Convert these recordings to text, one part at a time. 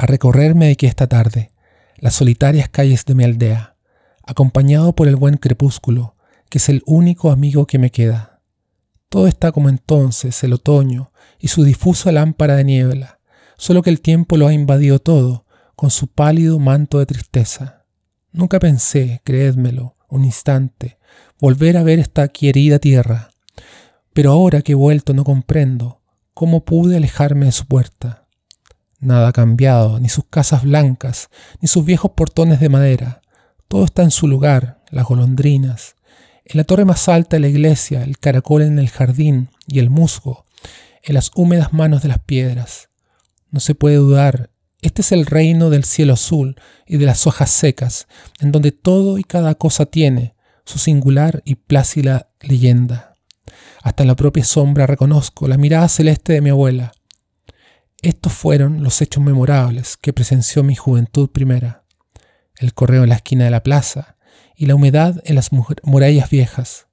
A recorrer me dediqué esta tarde las solitarias calles de mi aldea, acompañado por el buen crepúsculo, que es el único amigo que me queda. Todo está como entonces, el otoño, y su difusa lámpara de niebla, solo que el tiempo lo ha invadido todo, con su pálido manto de tristeza. Nunca pensé, creédmelo, un instante, volver a ver esta querida tierra, pero ahora que he vuelto no comprendo cómo pude alejarme de su puerta. Nada ha cambiado, ni sus casas blancas, ni sus viejos portones de madera. Todo está en su lugar, las golondrinas. En la torre más alta de la iglesia, el caracol en el jardín y el musgo, en las húmedas manos de las piedras. No se puede dudar, este es el reino del cielo azul y de las hojas secas, en donde todo y cada cosa tiene su singular y plácida leyenda. Hasta en la propia sombra reconozco la mirada celeste de mi abuela. Estos fueron los hechos memorables que presenció mi juventud primera. El correo en la esquina de la plaza y la humedad en las murallas viejas.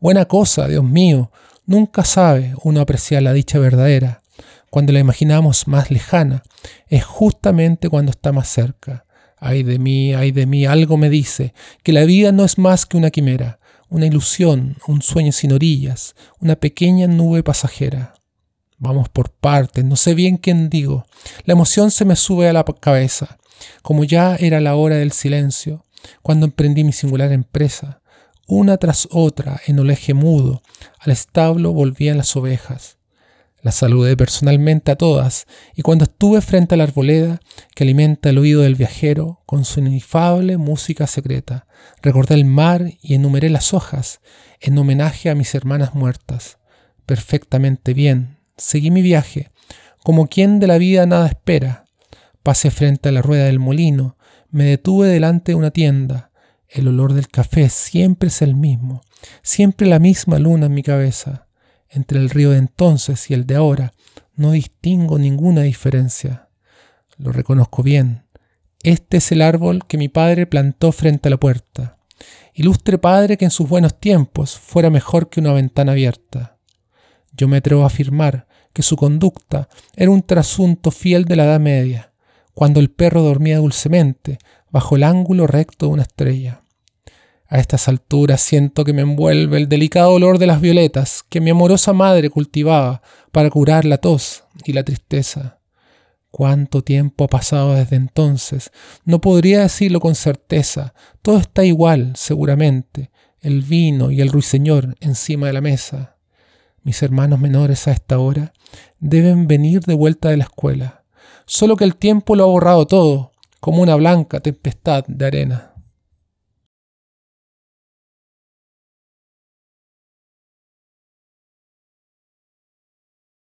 Buena cosa, Dios mío, nunca sabe uno apreciar la dicha verdadera. Cuando la imaginamos más lejana, es justamente cuando está más cerca. Ay de mí, ay de mí, algo me dice que la vida no es más que una quimera, una ilusión, un sueño sin orillas, una pequeña nube pasajera. Vamos por partes, no sé bien quién digo. La emoción se me sube a la cabeza, como ya era la hora del silencio, cuando emprendí mi singular empresa. Una tras otra, en oleje mudo, al establo volvían las ovejas. Las saludé personalmente a todas, y cuando estuve frente a la arboleda que alimenta el oído del viajero con su inefable música secreta, recordé el mar y enumeré las hojas en homenaje a mis hermanas muertas. Perfectamente bien, Seguí mi viaje, como quien de la vida nada espera. Pasé frente a la rueda del molino, me detuve delante de una tienda. El olor del café siempre es el mismo, siempre la misma luna en mi cabeza. Entre el río de entonces y el de ahora no distingo ninguna diferencia. Lo reconozco bien. Este es el árbol que mi padre plantó frente a la puerta. Ilustre padre que en sus buenos tiempos fuera mejor que una ventana abierta. Yo me atrevo a afirmar que su conducta era un trasunto fiel de la Edad Media, cuando el perro dormía dulcemente bajo el ángulo recto de una estrella. A estas alturas siento que me envuelve el delicado olor de las violetas que mi amorosa madre cultivaba para curar la tos y la tristeza. ¿Cuánto tiempo ha pasado desde entonces? No podría decirlo con certeza. Todo está igual, seguramente. El vino y el ruiseñor encima de la mesa. Mis hermanos menores a esta hora deben venir de vuelta de la escuela, solo que el tiempo lo ha borrado todo, como una blanca tempestad de arena.